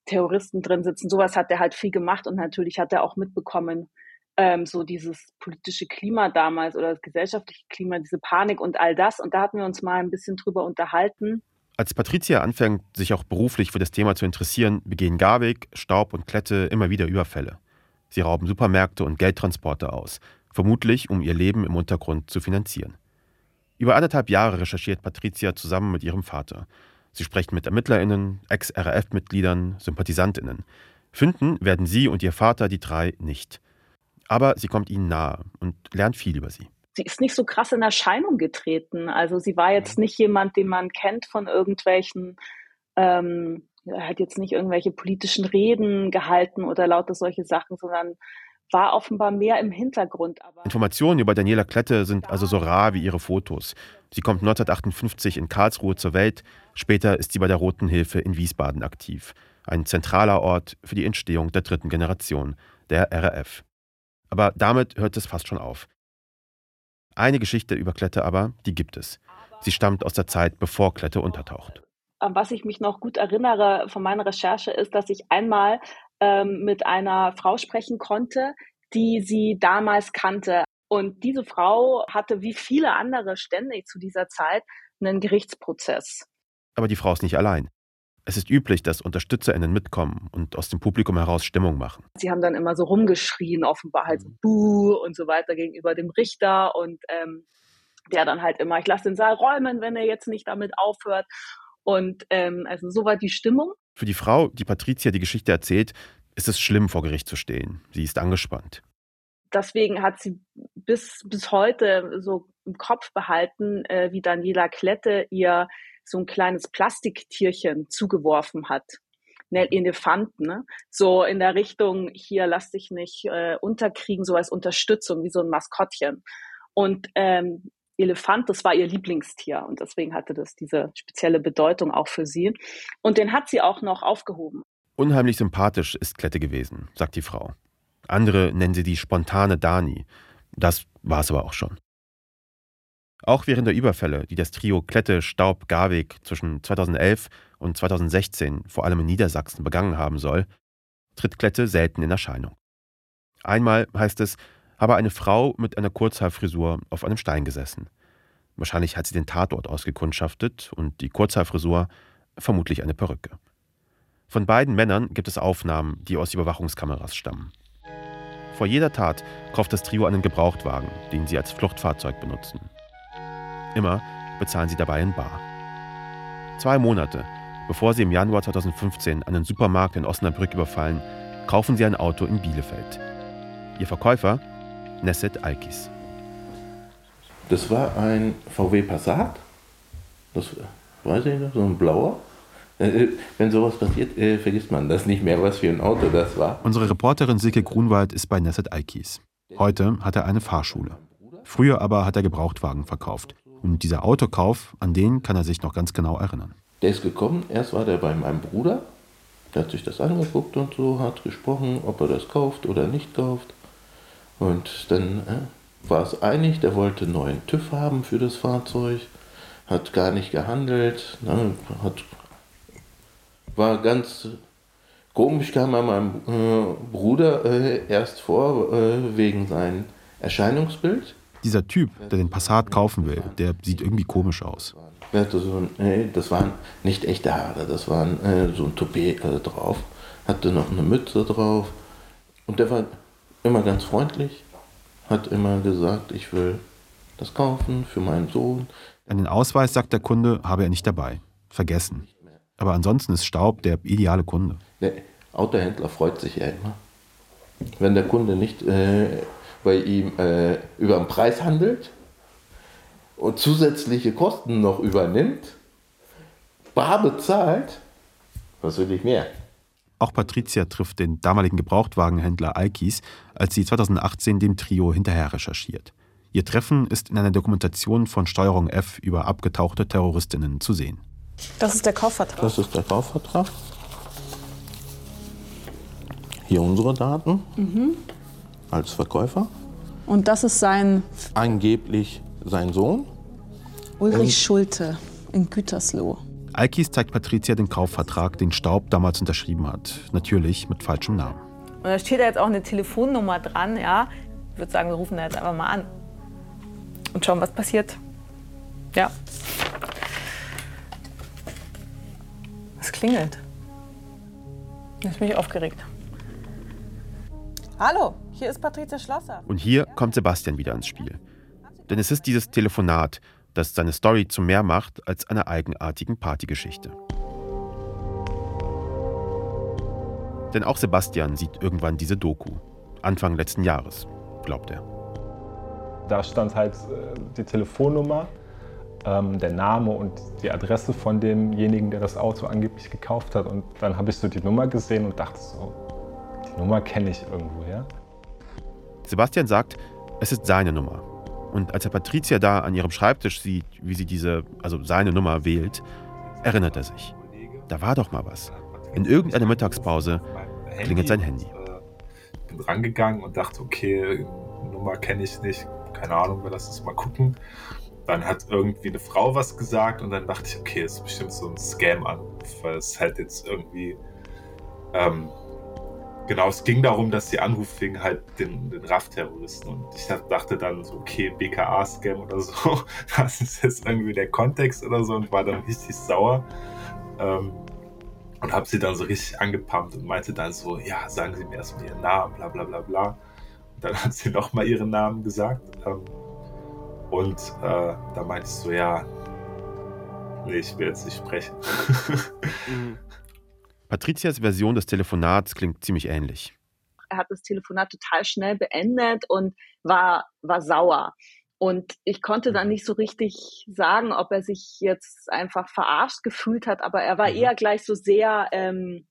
Terroristen drin sitzen. Sowas hat er halt viel gemacht und natürlich hat er auch mitbekommen, ähm, so dieses politische Klima damals oder das gesellschaftliche Klima, diese Panik und all das. Und da hatten wir uns mal ein bisschen drüber unterhalten. Als Patricia anfängt, sich auch beruflich für das Thema zu interessieren, begehen Garwig, Staub und Klette immer wieder Überfälle. Sie rauben Supermärkte und Geldtransporte aus, vermutlich um ihr Leben im Untergrund zu finanzieren. Über anderthalb Jahre recherchiert Patricia zusammen mit ihrem Vater. Sie sprechen mit ErmittlerInnen, Ex-RAF-Mitgliedern, SympathisantInnen. Finden werden sie und ihr Vater die drei nicht. Aber sie kommt ihnen nahe und lernt viel über sie. Sie ist nicht so krass in Erscheinung getreten. Also sie war jetzt nicht jemand, den man kennt von irgendwelchen, ähm, hat jetzt nicht irgendwelche politischen Reden gehalten oder lauter solche Sachen, sondern war offenbar mehr im Hintergrund. Informationen über Daniela Klette sind also so rar wie ihre Fotos. Sie kommt 1958 in Karlsruhe zur Welt, später ist sie bei der Roten Hilfe in Wiesbaden aktiv, ein zentraler Ort für die Entstehung der dritten Generation, der RAF. Aber damit hört es fast schon auf. Eine Geschichte über Klette aber, die gibt es. Sie stammt aus der Zeit, bevor Klette untertaucht. Was ich mich noch gut erinnere von meiner Recherche ist, dass ich einmal ähm, mit einer Frau sprechen konnte, die sie damals kannte. Und diese Frau hatte wie viele andere ständig zu dieser Zeit einen Gerichtsprozess. Aber die Frau ist nicht allein. Es ist üblich, dass UnterstützerInnen mitkommen und aus dem Publikum heraus Stimmung machen. Sie haben dann immer so rumgeschrien, offenbar halt so mhm. Buh und so weiter gegenüber dem Richter und ähm, der dann halt immer, ich lasse den Saal räumen, wenn er jetzt nicht damit aufhört. Und ähm, also so war die Stimmung. Für die Frau, die Patricia die Geschichte erzählt, ist es schlimm, vor Gericht zu stehen. Sie ist angespannt. Deswegen hat sie bis, bis heute so im Kopf behalten, äh, wie Daniela Klette ihr so ein kleines Plastiktierchen zugeworfen hat. Ein Elefanten, ne? so in der Richtung, hier lass dich nicht äh, unterkriegen, so als Unterstützung, wie so ein Maskottchen. Und ähm, Elefant, das war ihr Lieblingstier und deswegen hatte das diese spezielle Bedeutung auch für sie. Und den hat sie auch noch aufgehoben. Unheimlich sympathisch ist Klette gewesen, sagt die Frau. Andere nennen sie die spontane Dani. Das war es aber auch schon. Auch während der Überfälle, die das Trio Klette, Staub, Garweg zwischen 2011 und 2016 vor allem in Niedersachsen begangen haben soll, tritt Klette selten in Erscheinung. Einmal heißt es, habe eine Frau mit einer Kurzhaarfrisur auf einem Stein gesessen. Wahrscheinlich hat sie den Tatort ausgekundschaftet und die Kurzhaarfrisur vermutlich eine Perücke. Von beiden Männern gibt es Aufnahmen, die aus Überwachungskameras stammen. Vor jeder Tat kauft das Trio einen Gebrauchtwagen, den sie als Fluchtfahrzeug benutzen. Immer bezahlen sie dabei in Bar. Zwei Monate, bevor sie im Januar 2015 einen Supermarkt in Osnabrück überfallen, kaufen sie ein Auto in Bielefeld. Ihr Verkäufer? Nesset Alkis. Das war ein VW Passat. Das weiß ich noch, so ein blauer. Äh, äh, wenn sowas passiert, äh, vergisst man das nicht mehr, was für ein Auto das war. Unsere Reporterin Silke Grunwald ist bei Nesset Alkis. Heute hat er eine Fahrschule. Früher aber hat er Gebrauchtwagen verkauft. Und dieser Autokauf, an den kann er sich noch ganz genau erinnern. Der ist gekommen, erst war der bei meinem Bruder, der hat sich das angeguckt und so, hat gesprochen, ob er das kauft oder nicht kauft. Und dann äh, war es einig, der wollte einen neuen TÜV haben für das Fahrzeug, hat gar nicht gehandelt, ne, hat war ganz komisch, kam er meinem äh, Bruder äh, erst vor, äh, wegen seinem Erscheinungsbild. Dieser Typ, der den Passat kaufen will, der sieht irgendwie komisch aus. So ein, das waren nicht echte Haare, das waren äh, so ein Toupet äh, drauf, hatte noch eine Mütze drauf und der war immer ganz freundlich, hat immer gesagt, ich will das kaufen für meinen Sohn. Einen Ausweis, sagt der Kunde, habe er nicht dabei. Vergessen. Aber ansonsten ist Staub der ideale Kunde. Der Autohändler freut sich ja immer. Wenn der Kunde nicht äh, bei ihm äh, über den Preis handelt und zusätzliche Kosten noch übernimmt, bar bezahlt, was will ich mehr? Auch Patricia trifft den damaligen Gebrauchtwagenhändler Alkis, als sie 2018 dem Trio hinterher recherchiert. Ihr Treffen ist in einer Dokumentation von Steuerung F über abgetauchte Terroristinnen zu sehen. Das ist der Kaufvertrag. Das ist der Kaufvertrag. Hier unsere Daten mhm. als Verkäufer. Und das ist sein. Angeblich sein Sohn. Ulrich Schulte in Gütersloh. Alkis zeigt Patricia den Kaufvertrag, den Staub damals unterschrieben hat. Natürlich mit falschem Namen. Und da steht da jetzt auch eine Telefonnummer dran, ja. Ich würde sagen, wir rufen da jetzt einfach mal an. Und schauen, was passiert. Ja. Es klingelt. Jetzt bin ich aufgeregt. Hallo, hier ist Patricia Schlosser. Und hier kommt Sebastian wieder ins Spiel. Denn es ist dieses Telefonat, das seine Story zu mehr macht als einer eigenartigen Partygeschichte. Denn auch Sebastian sieht irgendwann diese Doku. Anfang letzten Jahres, glaubt er. Da stand halt äh, die Telefonnummer ähm, der Name und die Adresse von demjenigen, der das Auto angeblich gekauft hat. Und dann habe ich so die Nummer gesehen und dachte so, die Nummer kenne ich irgendwo, ja. Sebastian sagt, es ist seine Nummer. Und als er Patricia da an ihrem Schreibtisch sieht, wie sie diese, also seine Nummer wählt, erinnert er sich. Da war doch mal was. In irgendeiner Mittagspause klingelt sein Handy. Ich bin rangegangen und dachte, okay, Nummer kenne ich nicht, keine Ahnung, wir lassen es mal gucken. Dann hat irgendwie eine Frau was gesagt und dann dachte ich, okay, ist bestimmt so ein Scam-Anruf, weil es halt jetzt irgendwie. Ähm, genau, es ging darum, dass die Anruf wegen halt den, den RAF-Terroristen und ich dachte dann so, okay, BKA-Scam oder so, das ist jetzt irgendwie der Kontext oder so und war dann richtig sauer. Ähm, und habe sie dann so richtig angepumpt und meinte dann so, ja, sagen Sie mir erstmal Ihren Namen, bla bla bla bla. Und dann hat sie nochmal ihren Namen gesagt. Ähm, und äh, da meinte ich so, ja, nee, ich will jetzt nicht sprechen. mhm. Patrizias Version des Telefonats klingt ziemlich ähnlich. Er hat das Telefonat total schnell beendet und war, war sauer. Und ich konnte dann mhm. nicht so richtig sagen, ob er sich jetzt einfach verarscht gefühlt hat, aber er war mhm. eher gleich so sehr ähm,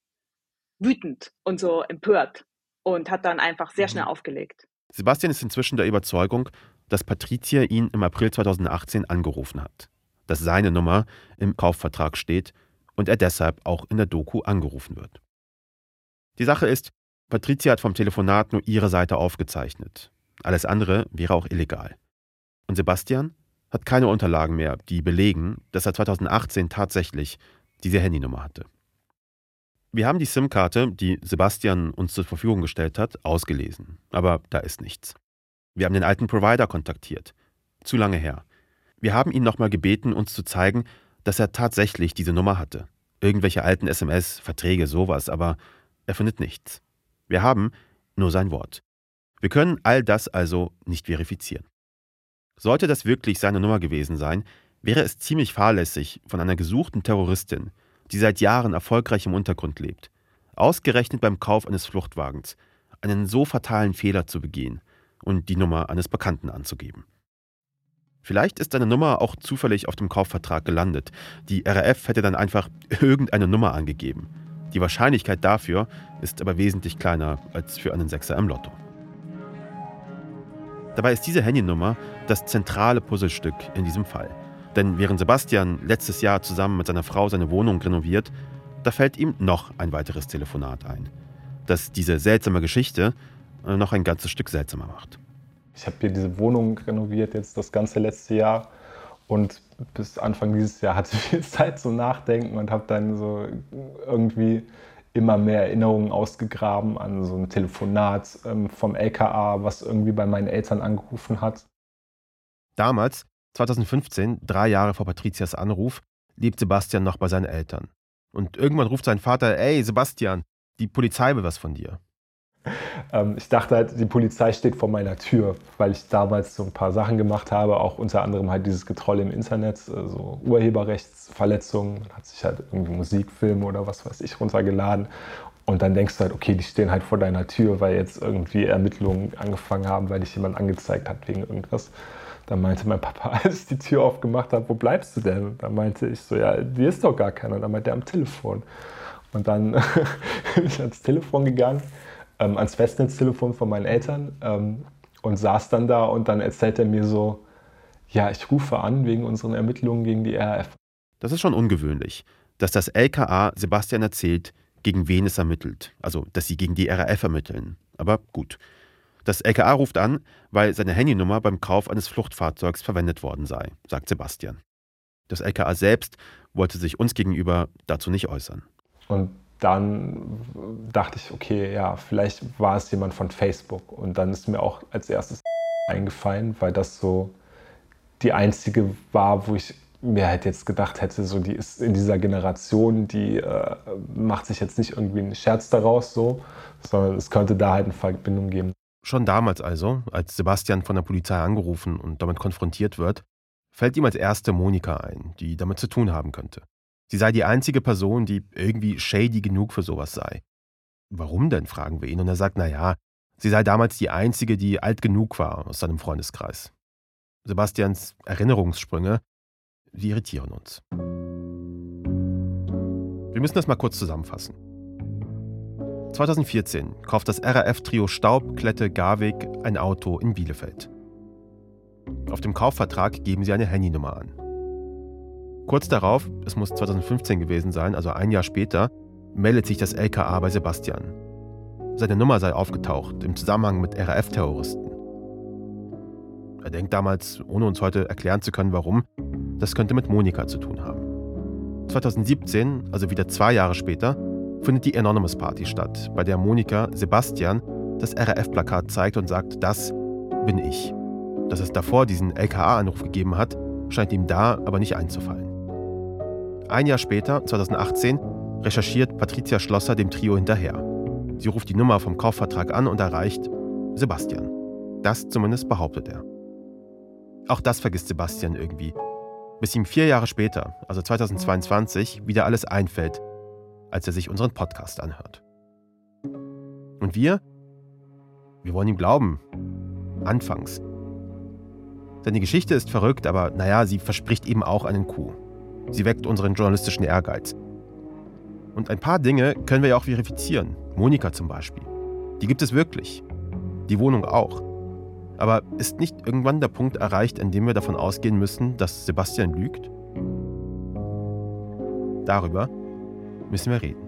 wütend und so empört und hat dann einfach sehr schnell mhm. aufgelegt. Sebastian ist inzwischen der Überzeugung, dass Patricia ihn im April 2018 angerufen hat, dass seine Nummer im Kaufvertrag steht und er deshalb auch in der Doku angerufen wird. Die Sache ist, Patricia hat vom Telefonat nur ihre Seite aufgezeichnet. Alles andere wäre auch illegal. Und Sebastian hat keine Unterlagen mehr, die belegen, dass er 2018 tatsächlich diese Handynummer hatte. Wir haben die SIM-Karte, die Sebastian uns zur Verfügung gestellt hat, ausgelesen, aber da ist nichts. Wir haben den alten Provider kontaktiert. Zu lange her. Wir haben ihn nochmal gebeten, uns zu zeigen, dass er tatsächlich diese Nummer hatte. Irgendwelche alten SMS, Verträge, sowas, aber er findet nichts. Wir haben nur sein Wort. Wir können all das also nicht verifizieren. Sollte das wirklich seine Nummer gewesen sein, wäre es ziemlich fahrlässig von einer gesuchten Terroristin, die seit Jahren erfolgreich im Untergrund lebt, ausgerechnet beim Kauf eines Fluchtwagens, einen so fatalen Fehler zu begehen und die Nummer eines Bekannten anzugeben. Vielleicht ist deine Nummer auch zufällig auf dem Kaufvertrag gelandet. Die RAF hätte dann einfach irgendeine Nummer angegeben. Die Wahrscheinlichkeit dafür ist aber wesentlich kleiner als für einen Sechser im Lotto. Dabei ist diese Handynummer das zentrale Puzzlestück in diesem Fall. Denn während Sebastian letztes Jahr zusammen mit seiner Frau seine Wohnung renoviert, da fällt ihm noch ein weiteres Telefonat ein, das diese seltsame Geschichte äh, noch ein ganzes Stück seltsamer macht. Ich habe hier diese Wohnung renoviert jetzt das ganze letzte Jahr und bis Anfang dieses Jahr hatte ich viel Zeit zum Nachdenken und habe dann so irgendwie immer mehr Erinnerungen ausgegraben an so ein Telefonat ähm, vom LKA, was irgendwie bei meinen Eltern angerufen hat. Damals, 2015, drei Jahre vor Patrizias Anruf, lebt Sebastian noch bei seinen Eltern. Und irgendwann ruft sein Vater, ey Sebastian, die Polizei will was von dir. Ähm, ich dachte halt, die Polizei steht vor meiner Tür, weil ich damals so ein paar Sachen gemacht habe, auch unter anderem halt dieses Getrolle im Internet, äh, so Urheberrechtsverletzungen. Man hat sich halt irgendwie Musikfilme oder was weiß ich runtergeladen. Und dann denkst du halt, okay, die stehen halt vor deiner Tür, weil jetzt irgendwie Ermittlungen angefangen haben, weil dich jemand angezeigt hat wegen irgendwas. Da meinte mein Papa, als ich die Tür aufgemacht habe, wo bleibst du denn? Da meinte ich so, ja, hier ist doch gar keiner. Da meinte er am Telefon. Und dann bin ich ans Telefon gegangen ähm, ans Festnetztelefon von meinen Eltern ähm, und saß dann da und dann erzählt er mir so, ja, ich rufe an wegen unseren Ermittlungen gegen die RAF. Das ist schon ungewöhnlich, dass das LKA Sebastian erzählt, gegen wen es ermittelt, also dass sie gegen die RAF ermitteln. Aber gut. Das LKA ruft an, weil seine Handynummer beim Kauf eines Fluchtfahrzeugs verwendet worden sei, sagt Sebastian. Das LKA selbst wollte sich uns gegenüber dazu nicht äußern. Und dann dachte ich, okay, ja, vielleicht war es jemand von Facebook. Und dann ist mir auch als erstes eingefallen, weil das so die einzige war, wo ich mir halt jetzt gedacht hätte, so die ist in dieser Generation, die äh, macht sich jetzt nicht irgendwie einen Scherz daraus so, sondern es könnte da halt eine Verbindung geben. Schon damals also, als Sebastian von der Polizei angerufen und damit konfrontiert wird, fällt ihm als erste Monika ein, die damit zu tun haben könnte. Sie sei die einzige Person, die irgendwie shady genug für sowas sei. Warum denn, fragen wir ihn, und er sagt, naja, sie sei damals die einzige, die alt genug war aus seinem Freundeskreis. Sebastians Erinnerungssprünge, sie irritieren uns. Wir müssen das mal kurz zusammenfassen. 2014 kauft das RAF-Trio Staub, Klette, Garweg ein Auto in Bielefeld. Auf dem Kaufvertrag geben sie eine Handynummer an. Kurz darauf, es muss 2015 gewesen sein, also ein Jahr später, meldet sich das LKA bei Sebastian. Seine Nummer sei aufgetaucht im Zusammenhang mit RAF-Terroristen. Er denkt damals, ohne uns heute erklären zu können, warum, das könnte mit Monika zu tun haben. 2017, also wieder zwei Jahre später, findet die Anonymous Party statt, bei der Monika Sebastian das RAF-Plakat zeigt und sagt, das bin ich. Dass es davor diesen LKA-Anruf gegeben hat, scheint ihm da aber nicht einzufallen. Ein Jahr später, 2018, recherchiert Patricia Schlosser dem Trio hinterher. Sie ruft die Nummer vom Kaufvertrag an und erreicht Sebastian. Das zumindest behauptet er. Auch das vergisst Sebastian irgendwie, bis ihm vier Jahre später, also 2022, wieder alles einfällt, als er sich unseren Podcast anhört. Und wir? Wir wollen ihm glauben. Anfangs. Seine Geschichte ist verrückt, aber naja, sie verspricht eben auch einen Coup. Sie weckt unseren journalistischen Ehrgeiz. Und ein paar Dinge können wir ja auch verifizieren. Monika zum Beispiel. Die gibt es wirklich. Die Wohnung auch. Aber ist nicht irgendwann der Punkt erreicht, an dem wir davon ausgehen müssen, dass Sebastian lügt? Darüber müssen wir reden.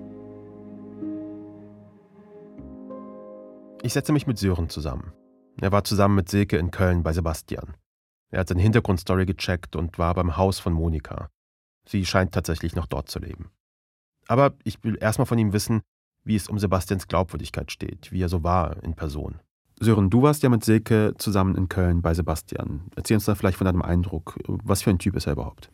Ich setze mich mit Sören zusammen. Er war zusammen mit Silke in Köln bei Sebastian. Er hat seine Hintergrundstory gecheckt und war beim Haus von Monika. Sie scheint tatsächlich noch dort zu leben. Aber ich will erstmal von ihm wissen, wie es um Sebastians Glaubwürdigkeit steht, wie er so war in Person. Sören, du warst ja mit Silke zusammen in Köln bei Sebastian. Erzähl uns da vielleicht von deinem Eindruck. Was für ein Typ ist er überhaupt?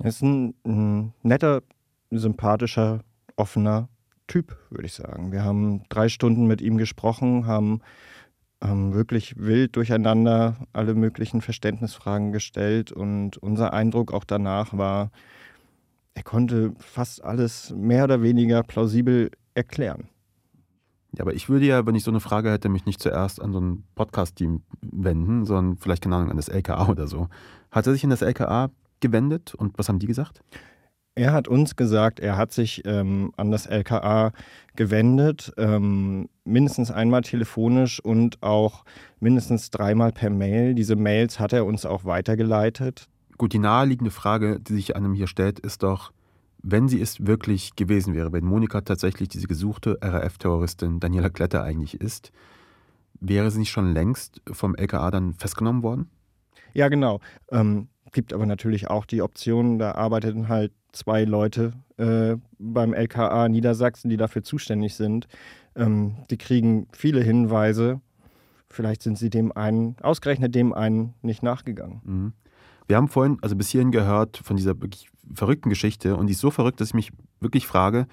Er ist ein, ein netter, sympathischer, offener Typ, würde ich sagen. Wir haben drei Stunden mit ihm gesprochen, haben ähm, wirklich wild durcheinander alle möglichen Verständnisfragen gestellt und unser Eindruck auch danach war, er konnte fast alles mehr oder weniger plausibel erklären. Ja, aber ich würde ja, wenn ich so eine Frage hätte, mich nicht zuerst an so ein Podcast-Team wenden, sondern vielleicht, keine Ahnung, an das LKA oder so. Hat er sich in das LKA gewendet und was haben die gesagt? Er hat uns gesagt, er hat sich ähm, an das LKA gewendet, ähm, mindestens einmal telefonisch und auch mindestens dreimal per Mail. Diese Mails hat er uns auch weitergeleitet. Gut, die naheliegende Frage, die sich einem hier stellt, ist doch, wenn sie es wirklich gewesen wäre, wenn Monika tatsächlich diese gesuchte RAF-Terroristin Daniela Kletter eigentlich ist, wäre sie nicht schon längst vom LKA dann festgenommen worden? Ja, genau. Ähm, gibt aber natürlich auch die Option, da arbeiteten halt zwei Leute äh, beim LKA Niedersachsen, die dafür zuständig sind. Ähm, die kriegen viele Hinweise. Vielleicht sind sie dem einen, ausgerechnet dem einen, nicht nachgegangen. Mhm. Wir haben vorhin, also bis hierhin gehört von dieser wirklich verrückten Geschichte und die ist so verrückt, dass ich mich wirklich frage,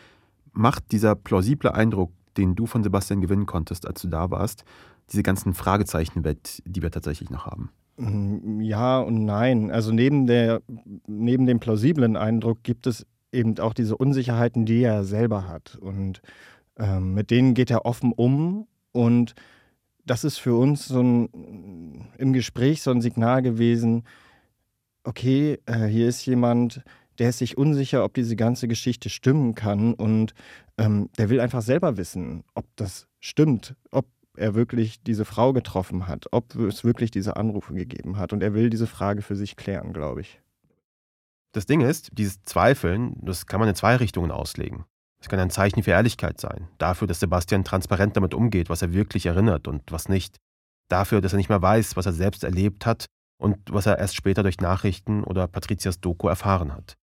macht dieser plausible Eindruck, den du von Sebastian gewinnen konntest, als du da warst, diese ganzen Fragezeichen die wir tatsächlich noch haben? Mm, ja und nein. Also neben, der, neben dem plausiblen Eindruck gibt es eben auch diese Unsicherheiten, die er selber hat. Und ähm, mit denen geht er offen um. Und das ist für uns so ein, im Gespräch so ein Signal gewesen, okay, äh, hier ist jemand, der ist sich unsicher, ob diese ganze Geschichte stimmen kann. Und ähm, der will einfach selber wissen, ob das stimmt, ob er wirklich diese Frau getroffen hat, ob es wirklich diese Anrufe gegeben hat. Und er will diese Frage für sich klären, glaube ich. Das Ding ist, dieses Zweifeln, das kann man in zwei Richtungen auslegen. Es kann ein Zeichen für Ehrlichkeit sein, dafür, dass Sebastian transparent damit umgeht, was er wirklich erinnert und was nicht. Dafür, dass er nicht mehr weiß, was er selbst erlebt hat und was er erst später durch Nachrichten oder Patrizias Doku erfahren hat.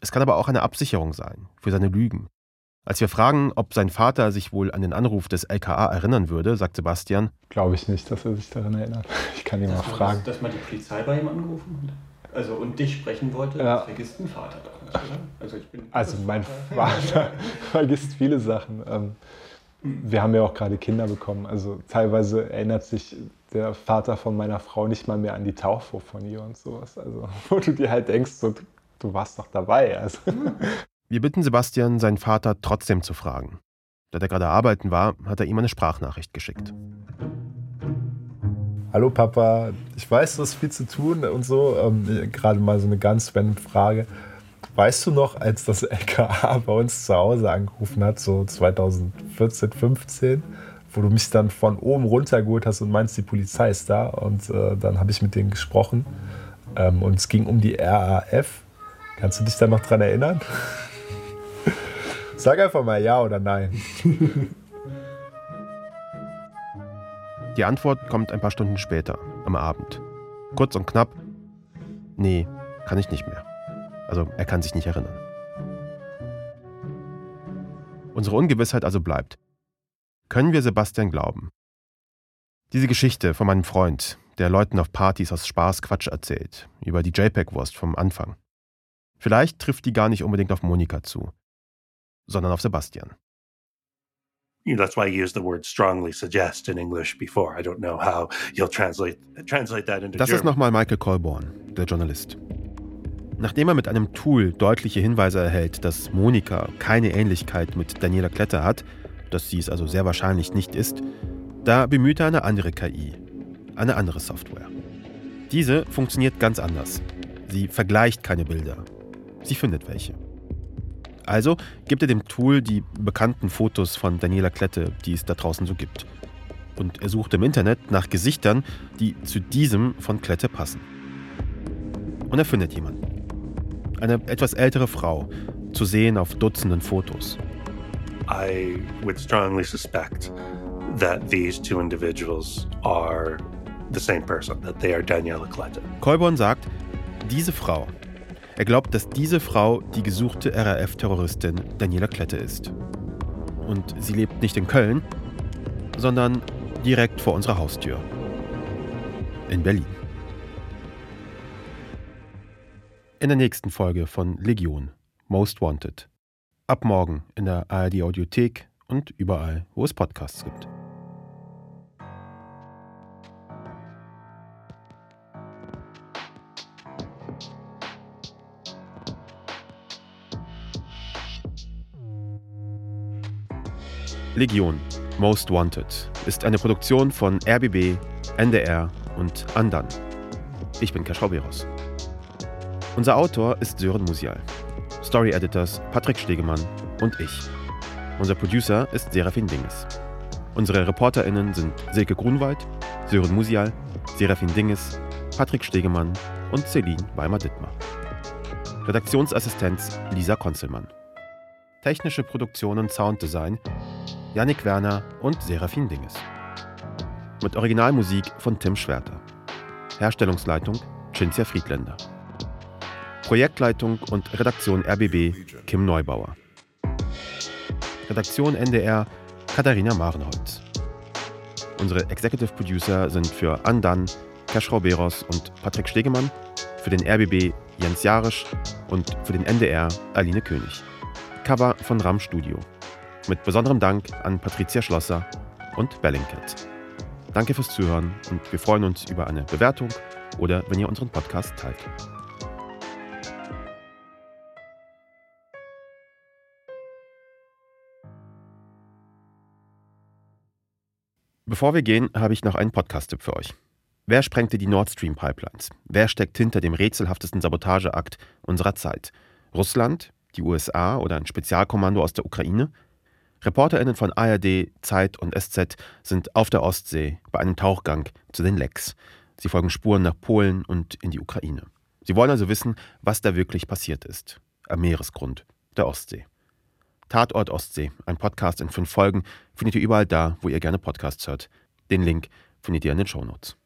Es kann aber auch eine Absicherung sein, für seine Lügen, als wir fragen, ob sein Vater sich wohl an den Anruf des LKA erinnern würde, sagt Sebastian: Glaube ich nicht, dass er sich daran erinnert. Ich kann ihn mal fragen. Dass, dass mal die Polizei bei ihm angerufen hat? Also und dich sprechen wollte, ja. vergisst ein Vater doch nicht, oder? Also, ich bin also mein Vater vergisst viele Sachen. Ähm, wir haben ja auch gerade Kinder bekommen. Also teilweise erinnert sich der Vater von meiner Frau nicht mal mehr an die Taufe von ihr und sowas. Also wo du dir halt denkst, so, du warst doch dabei. Also. Wir bitten Sebastian, seinen Vater trotzdem zu fragen. Da er gerade arbeiten war, hat er ihm eine Sprachnachricht geschickt. Hallo Papa, ich weiß, du hast viel zu tun und so. Ähm, gerade mal so eine ganz random Frage. weißt du noch, als das LKA bei uns zu Hause angerufen hat, so 2014, 15, wo du mich dann von oben runtergeholt hast und meinst, die Polizei ist da. Und äh, dann habe ich mit denen gesprochen. Ähm, und es ging um die RAF. Kannst du dich da noch dran erinnern? Sag einfach mal ja oder nein. Die Antwort kommt ein paar Stunden später, am Abend. Kurz und knapp. Nee, kann ich nicht mehr. Also er kann sich nicht erinnern. Unsere Ungewissheit also bleibt. Können wir Sebastian glauben? Diese Geschichte von meinem Freund, der Leuten auf Partys aus Spaß Quatsch erzählt, über die JPEG-Wurst vom Anfang. Vielleicht trifft die gar nicht unbedingt auf Monika zu, sondern auf Sebastian. that's why I used the word strongly suggest in English before. I don't know how you'll translate, translate that into Das ist nochmal Michael Colborn, der Journalist. Nachdem er mit einem Tool deutliche Hinweise erhält, dass Monika keine Ähnlichkeit mit Daniela Kletter hat, dass sie es also sehr wahrscheinlich nicht ist, da bemüht er eine andere KI, eine andere Software. Diese funktioniert ganz anders. Sie vergleicht keine Bilder, sie findet welche. Also gibt er dem Tool die bekannten Fotos von Daniela Klette, die es da draußen so gibt. Und er sucht im Internet nach Gesichtern, die zu diesem von Klette passen. Und er findet jemanden. Eine etwas ältere Frau, zu sehen auf Dutzenden Fotos. I would strongly suspect that these two individuals are the same person, that they are Daniela Klette. Kolborn sagt, diese Frau, er glaubt, dass diese Frau die gesuchte RAF-Terroristin Daniela Klette ist. Und sie lebt nicht in Köln, sondern direkt vor unserer Haustür. In Berlin. In der nächsten Folge von Legion, Most Wanted. Ab morgen in der ARD Audiothek und überall, wo es Podcasts gibt. Legion, Most Wanted, ist eine Produktion von RBB, NDR und Andan. Ich bin Kaschrau Beros. Unser Autor ist Sören Musial. Story Editors Patrick Stegemann und ich. Unser Producer ist Serafin Dinges. Unsere ReporterInnen sind Silke Grunwald, Sören Musial, Serafin Dinges, Patrick Stegemann und Celine Weimer-Dittmar. Redaktionsassistenz Lisa Konzelmann. Technische Produktion und Sounddesign Yannick Werner und Serafin Dinges. Mit Originalmusik von Tim Schwerter. Herstellungsleitung Cinzia Friedländer. Projektleitung und Redaktion RBB Kim Neubauer. Redaktion NDR Katharina Marenholz. Unsere Executive Producer sind für Andan, Kaschrau Beros und Patrick Stegemann, für den RBB Jens Jarisch und für den NDR Aline König. Cover von RAM Studio. Mit besonderem Dank an Patricia Schlosser und Bellingcat. Danke fürs Zuhören und wir freuen uns über eine Bewertung oder wenn ihr unseren Podcast teilt. Bevor wir gehen, habe ich noch einen Podcast-Tipp für euch. Wer sprengte die Nord Stream Pipelines? Wer steckt hinter dem rätselhaftesten Sabotageakt unserer Zeit? Russland, die USA oder ein Spezialkommando aus der Ukraine? ReporterInnen von ARD, Zeit und SZ sind auf der Ostsee bei einem Tauchgang zu den Lecks. Sie folgen Spuren nach Polen und in die Ukraine. Sie wollen also wissen, was da wirklich passiert ist. Am Meeresgrund der Ostsee. Tatort Ostsee, ein Podcast in fünf Folgen, findet ihr überall da, wo ihr gerne Podcasts hört. Den Link findet ihr in den Shownotes.